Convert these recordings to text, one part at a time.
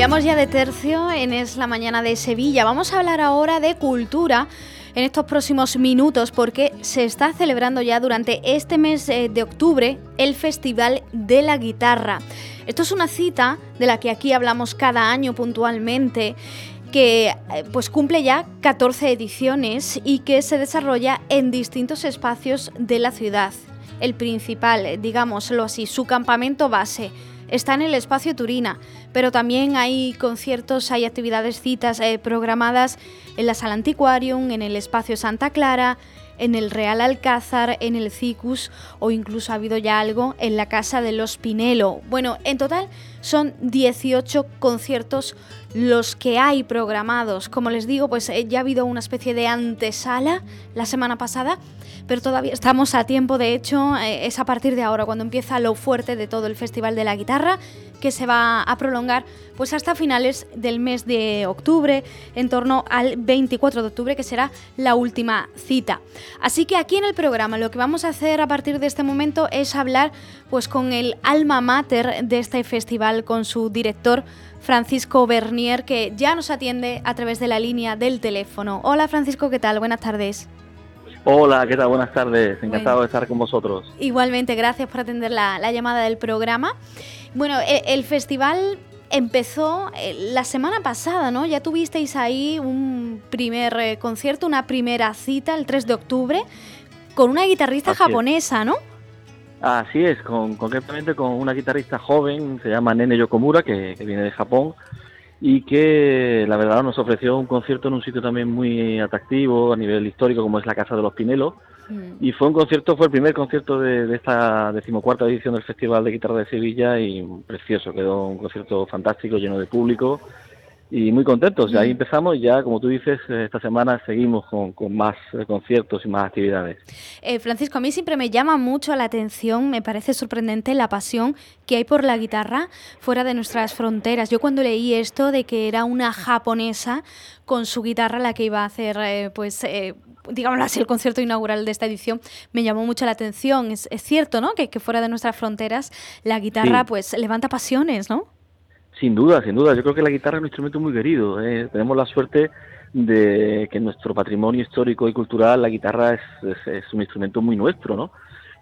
Cambiamos ya de tercio en Es la Mañana de Sevilla. Vamos a hablar ahora de cultura en estos próximos minutos porque se está celebrando ya durante este mes eh, de octubre el Festival de la Guitarra. Esto es una cita de la que aquí hablamos cada año puntualmente que eh, pues cumple ya 14 ediciones y que se desarrolla en distintos espacios de la ciudad. El principal, digámoslo así, su campamento base está en el espacio Turina, pero también hay conciertos, hay actividades, citas eh, programadas en la Sala Antiquarium, en el espacio Santa Clara, en el Real Alcázar, en el Cicus o incluso ha habido ya algo en la Casa de los Pinelo. Bueno, en total son 18 conciertos los que hay programados. Como les digo, pues eh, ya ha habido una especie de antesala la semana pasada, pero todavía estamos a tiempo. De hecho, eh, es a partir de ahora cuando empieza lo fuerte de todo el Festival de la Guitarra que se va a prolongar pues hasta finales del mes de octubre, en torno al 24 de octubre, que será la última cita. Así que aquí en el programa lo que vamos a hacer a partir de este momento es hablar pues con el alma mater de este festival, con su director Francisco Bernier, que ya nos atiende a través de la línea del teléfono. Hola Francisco, ¿qué tal? Buenas tardes. Hola, ¿qué tal? Buenas tardes. Encantado de estar con vosotros. Igualmente, gracias por atender la, llamada del programa. Bueno, e, el, festival empezó eh, la semana pasada, ¿no? Ya tuvisteis ahí un primer eh, concierto, una primera cita el 3 de octubre con una guitarrista japonesa, ¿no? Así es, con, concretamente con una guitarrista joven, se llama Nene Yokomura, que, viene de Japón, y que la verdad nos ofreció un concierto en un sitio también muy atractivo a nivel histórico, como es la Casa de los Pinelos. Mm. Y fue un concierto, fue el primer concierto de, de, esta decimocuarta edición del Festival de Guitarra de Sevilla y precioso, quedó un concierto fantástico, lleno de público y muy contentos. Ahí empezamos y ya, como tú dices, esta semana seguimos con, más eh, conciertos y más actividades. Eh, Francisco, a mí siempre me llama mucho la atención, me parece sorprendente la pasión que hay por la guitarra fuera de nuestras fronteras. Yo cuando leí esto de que era una japonesa con su guitarra la que iba a hacer, eh, pues, digámoslo así, el concierto inaugural de esta edición, me llamó mucho la atención. Es, cierto, ¿no? Que, fuera de nuestras fronteras la guitarra, pues, levanta pasiones, ¿no? Sin duda, sin duda. Yo creo que la guitarra es un instrumento muy querido. ¿eh? Tenemos la suerte de que en nuestro patrimonio histórico y cultural la guitarra es, un instrumento muy nuestro, ¿no?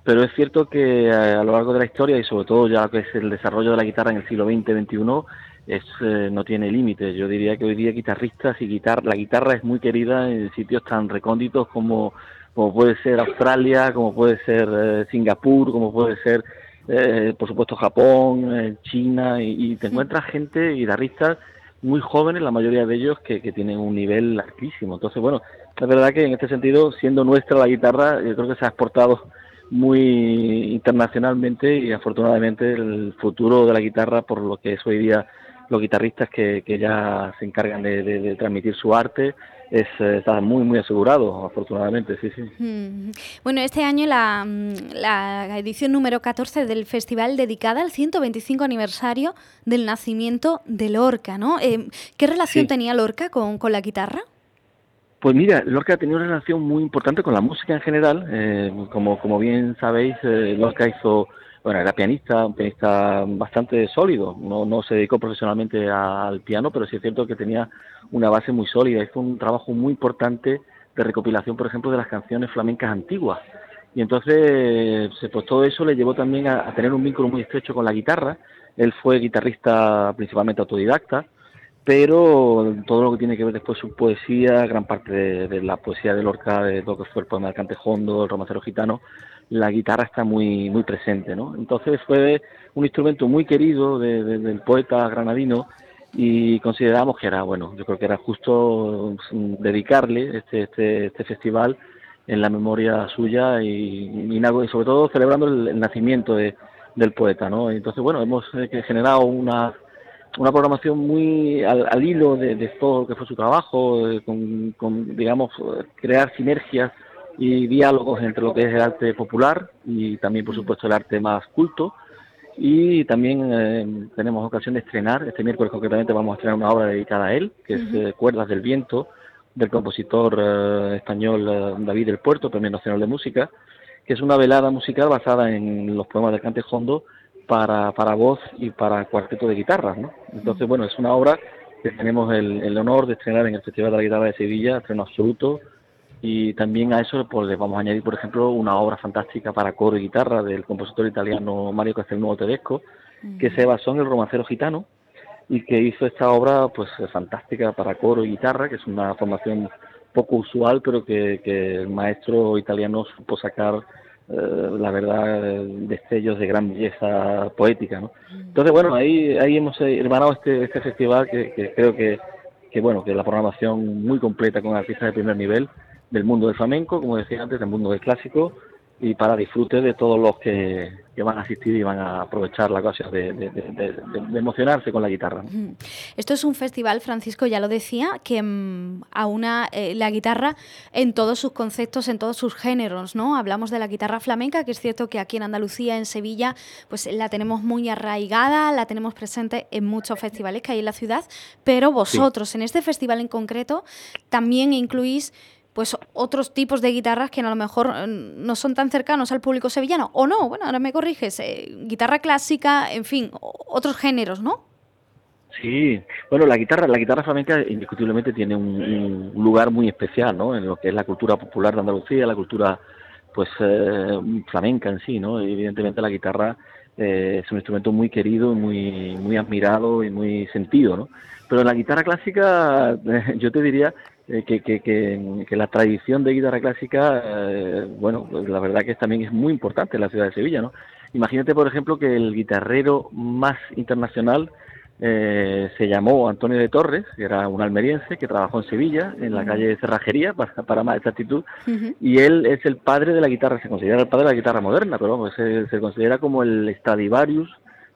Pero es cierto que eh, a, lo largo de la historia y sobre todo ya que es el desarrollo de la guitarra en el siglo XX, XXI, es, eh, no tiene límites. Yo diría que hoy día guitarristas y guitar la guitarra es muy querida en sitios tan recónditos como, como puede ser Australia, como puede ser Singapur, como puede ser eh, por supuesto Japón, eh, China, y, te encuentras gente, guitarristas muy jóvenes, la mayoría de ellos, que, tienen un nivel altísimo. Entonces, bueno, es verdad que en este sentido, siendo nuestra la guitarra, yo creo que se ha exportado muy internacionalmente y afortunadamente el futuro de la guitarra, por lo que es hoy día los guitarristas que, ya se encargan de transmitir su arte, es, eh, está muy, muy asegurado, afortunadamente, sí, sí. Mm. Bueno, este año la, mm, la, edición número 14 del festival dedicada al 125 aniversario del nacimiento de Lorca, ¿no? Eh, ¿Qué relación tenía Lorca con, con la guitarra? Pues mira, Lorca tenía una relación muy importante con la música en general. Eh, como, como bien sabéis, Lorca hizo bueno, era pianista, un pianista bastante sólido. No, no se dedicó profesionalmente al piano, pero sí es cierto que tenía una base muy sólida. Hizo un trabajo muy importante de recopilación, por ejemplo, de las canciones flamencas antiguas. Y entonces, pues todo eso le llevó también a, tener un vínculo muy estrecho con la guitarra. Él fue guitarrista principalmente autodidacta, pero todo lo que tiene que ver después su poesía, gran parte de, la poesía de Lorca, de lo que fue el poema del Cantejondo, el romancero gitano, la guitarra está muy, muy presente, ¿no? Entonces fue un instrumento muy querido del poeta granadino y consideramos que era, bueno, yo creo que era justo mm, dedicarle este, este, este festival en la memoria suya y, sobre todo celebrando el, nacimiento de, del poeta, ¿no? Entonces, bueno, hemos eh, generado una, una programación muy al, hilo de, todo lo que fue su trabajo, eh, con, con, digamos, crear sinergias y diálogos entre lo que es el arte popular y también, por supuesto, el arte más culto. Y también eh, tenemos ocasión de estrenar, este miércoles concretamente vamos a estrenar una obra dedicada a él, que es eh, Cuerdas del Viento, del compositor español David del Puerto, Premio Nacional de Música, que es una velada musical basada en los poemas de Cante Hondo, para, para voz y para cuarteto de guitarras, ¿no? Entonces, bueno, es una obra que tenemos el, honor de estrenar en el Festival de la Guitarra de Sevilla, estreno absoluto, y también a eso pues, le vamos a añadir, por ejemplo, una obra fantástica para coro y guitarra del compositor italiano Mario Castelnuovo Tedesco, que se basó en el romancero gitano y que hizo esta obra pues fantástica para coro y guitarra, que es una formación poco usual, pero que, que el maestro italiano supo sacar la verdad, destellos de gran belleza poética, ¿no? Entonces, bueno, ahí, ahí hemos hermanado este, este festival que, creo que, que, bueno, que la programación muy completa con artistas de primer nivel del mundo del flamenco, como decía antes, del mundo del clásico, y para disfrute de todos los que, van a asistir y van a aprovechar la ocasión de, emocionarse con la guitarra. Esto es un festival, Francisco, ya lo decía, que mm, aúna eh, la guitarra en todos sus conceptos, en todos sus géneros, ¿no? Hablamos de la guitarra flamenca, que es cierto que aquí en Andalucía, en Sevilla, pues la tenemos muy arraigada, la tenemos presente en muchos festivales que hay en la ciudad, pero vosotros, en este festival en concreto, también incluís pues otros tipos de guitarras que a lo mejor eh, no son tan cercanos al público sevillano. O no, bueno, ahora me corriges, eh, guitarra clásica, en fin, otros géneros, ¿no? Sí, bueno, la guitarra, la guitarra flamenca indiscutiblemente tiene un, lugar muy especial, ¿no? En lo que es la cultura popular de Andalucía, la cultura, pues, eh, flamenca en sí, ¿no? evidentemente la guitarra es un instrumento muy querido, muy, muy admirado y muy sentido, ¿no? Pero la guitarra clásica, yo te diría eh, que, que, que, la tradición de guitarra clásica, eh, bueno, pues la verdad que también es muy importante en la ciudad de Sevilla, ¿no? Imagínate, por ejemplo, que el guitarrero más internacional eh, se llamó Antonio de Torres, que era un almeriense que trabajó en Sevilla, en la calle de Cerrajería, para, para más exactitud, y él es el padre de la guitarra, se considera el padre de la guitarra moderna, pero vamos, se, se considera como el Stradivarius,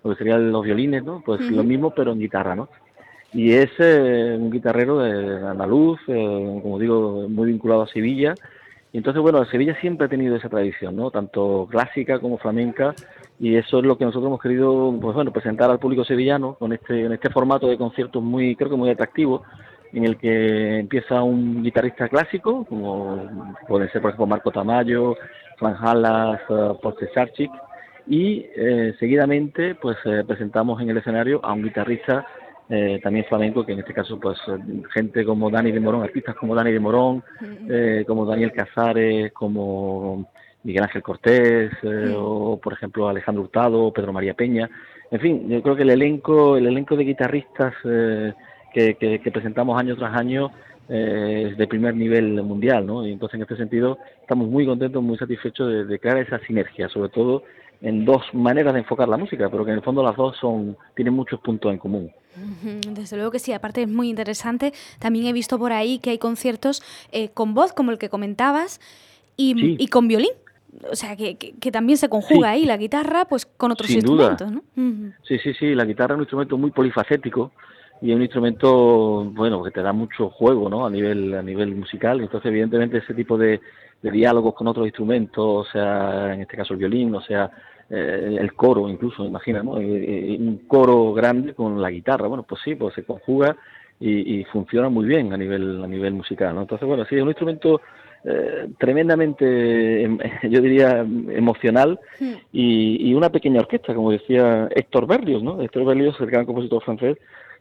lo que serían los violines, ¿no? Pues lo mismo, pero en guitarra, ¿no? Y es eh, un guitarrero de andaluz, eh, como digo, muy vinculado a Sevilla. Y entonces, bueno, Sevilla siempre ha tenido esa tradición, ¿no? Tanto clásica como flamenca, y eso es lo que nosotros hemos querido, pues bueno, presentar al público sevillano con este, en este formato de conciertos muy, creo que muy atractivo, en el que empieza un guitarrista clásico, como pueden ser, por ejemplo, Marco Tamayo, Juan Jalas, uh, y seguidamente, pues presentamos en el escenario a un guitarrista eh, también flamenco, que en este caso, pues gente como Dani de Morón, artistas como Dani de Morón, eh, como Daniel Casares, como Miguel Ángel Cortés, eh, o por ejemplo Alejandro Hurtado, Pedro María Peña. En fin, yo creo que el elenco, el elenco de guitarristas que, que, presentamos año tras año es de primer nivel mundial, ¿no? Y entonces en este sentido estamos muy contentos, muy satisfechos de, de crear esa sinergia, sobre todo en dos maneras de enfocar la música, pero que en el fondo las dos son tienen muchos puntos en común. Desde luego que sí, aparte es muy interesante. También he visto por ahí que hay conciertos eh, con voz, como el que comentabas, y, con violín. O sea, que, también se conjuga ahí la guitarra pues con otros instrumentos, ¿no? Sí, sí, sí, la guitarra es un instrumento muy polifacético y es un instrumento, bueno, que te da mucho juego, ¿no? A nivel, a nivel musical. Entonces, evidentemente, ese tipo de, de diálogos con otros instrumentos, o sea, en este caso el violín, o sea, eh, el coro incluso, imagina, ¿no? Eh, eh, un coro grande con la guitarra, bueno, pues sí, pues se conjuga y, funciona muy bien a nivel a nivel musical, ¿no? Entonces, bueno, sí, es un instrumento tremendamente, em, yo diría, emocional hmm. y, una pequeña orquesta, como decía Héctor Berlioz, ¿no? Héctor Berlioz, el gran compositor francés,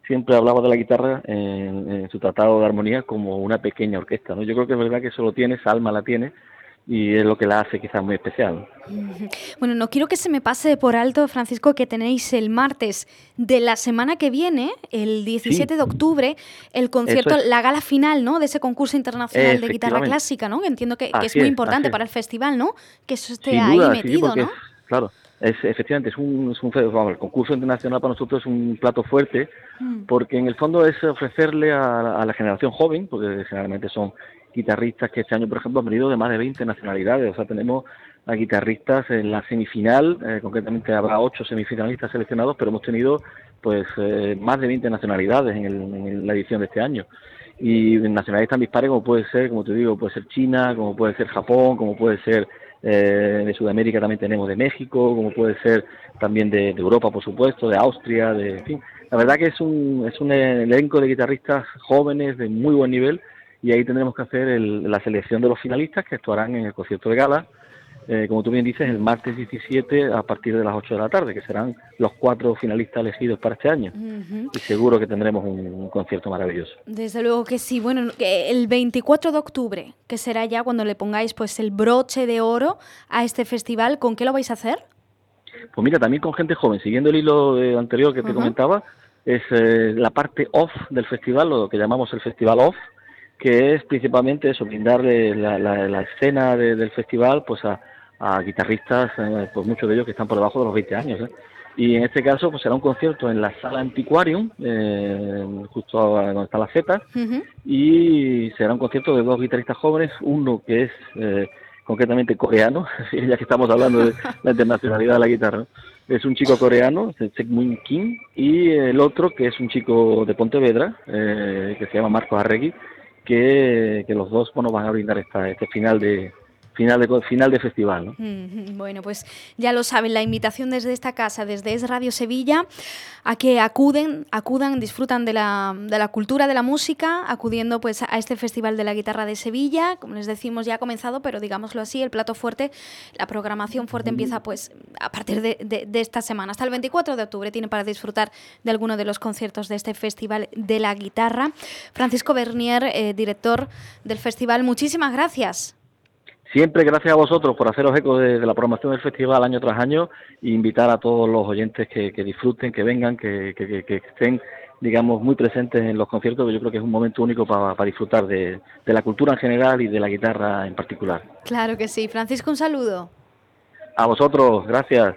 siempre hablaba de la guitarra en, en, su tratado de armonía como una pequeña orquesta, ¿no? Yo creo que es verdad que eso lo tiene, esa alma la tiene, y es lo que la hace quizás muy especial. Bueno, no quiero que se me pase por alto, Francisco, que tenéis el martes de la semana que viene, el 17 de octubre, el concierto, la gala final, ¿no? De ese concurso internacional de guitarra clásica, ¿no? Entiendo que, es muy importante para el festival, ¿no? Que eso esté ahí metido, ¿no? claro, es, efectivamente, es un, es un el concurso internacional para nosotros es un plato fuerte, mm. porque en el fondo es ofrecerle a, a la generación joven, porque generalmente son guitarristas que este año, por ejemplo, han venido de más de 20 nacionalidades. O sea, tenemos a guitarristas en la semifinal, eh, concretamente habrá ocho semifinalistas seleccionados, pero hemos tenido pues eh, más de 20 nacionalidades en, la edición de este año. Y nacionalidades tan dispares como puede ser, como te digo, puede ser China, como puede ser Japón, como puede ser eh, de Sudamérica también tenemos de México, como puede ser también de, Europa, por supuesto, de Austria, de en fin. La verdad que es un, es un elenco de guitarristas jóvenes de muy buen nivel y ahí tendremos que hacer la selección de los finalistas que actuarán en el concierto de gala eh, como tú bien dices, el martes 17 a partir de las 8 de la tarde, que serán los cuatro finalistas elegidos para este año. Y seguro que tendremos un, concierto maravilloso. Desde luego que sí. Bueno, el 24 de octubre, que será ya cuando le pongáis pues el broche de oro a este festival, ¿con qué lo vais a hacer? Pues mira, también con gente joven, siguiendo el hilo eh, anterior que te comentaba, es eh, la parte off del festival, lo que llamamos el festival off, que es principalmente eso, brindarle la, escena del festival pues a, a guitarristas, eh, pues muchos de ellos que están por debajo de los 20 años. ¿eh? Y en este caso pues será un concierto en la sala Antiquarium, eh, justo donde está la Z, y será un concierto de dos guitarristas jóvenes, uno que es concretamente coreano, ya que estamos hablando de la internacionalidad de la guitarra, es un chico coreano, Segmun Kim, y el otro que es un chico de Pontevedra, que se llama Marcos Arregui, que, los dos bueno, van a brindar esta, este final de, final de, final de festival. Bueno, pues ya lo saben, la invitación desde esta casa, desde Es Radio Sevilla, a que acuden, acudan, disfrutan de la, de la cultura, de la música, acudiendo pues a este Festival de la Guitarra de Sevilla. Como les decimos, ya ha comenzado, pero digámoslo así, el plato fuerte, la programación fuerte empieza pues a partir de, de, esta semana. Hasta el 24 de octubre tiene para disfrutar de alguno de los conciertos de este Festival de la Guitarra. Francisco Bernier, eh, director del festival, muchísimas gracias. Siempre gracias a vosotros por haceros eco de, la programación del festival año tras año e invitar a todos los oyentes que, disfruten, que vengan, que, estén, digamos, muy presentes en los conciertos, que yo creo que es un momento único para, disfrutar de, de la cultura en general y de la guitarra en particular. Claro que sí. Francisco, un saludo. A vosotros, gracias.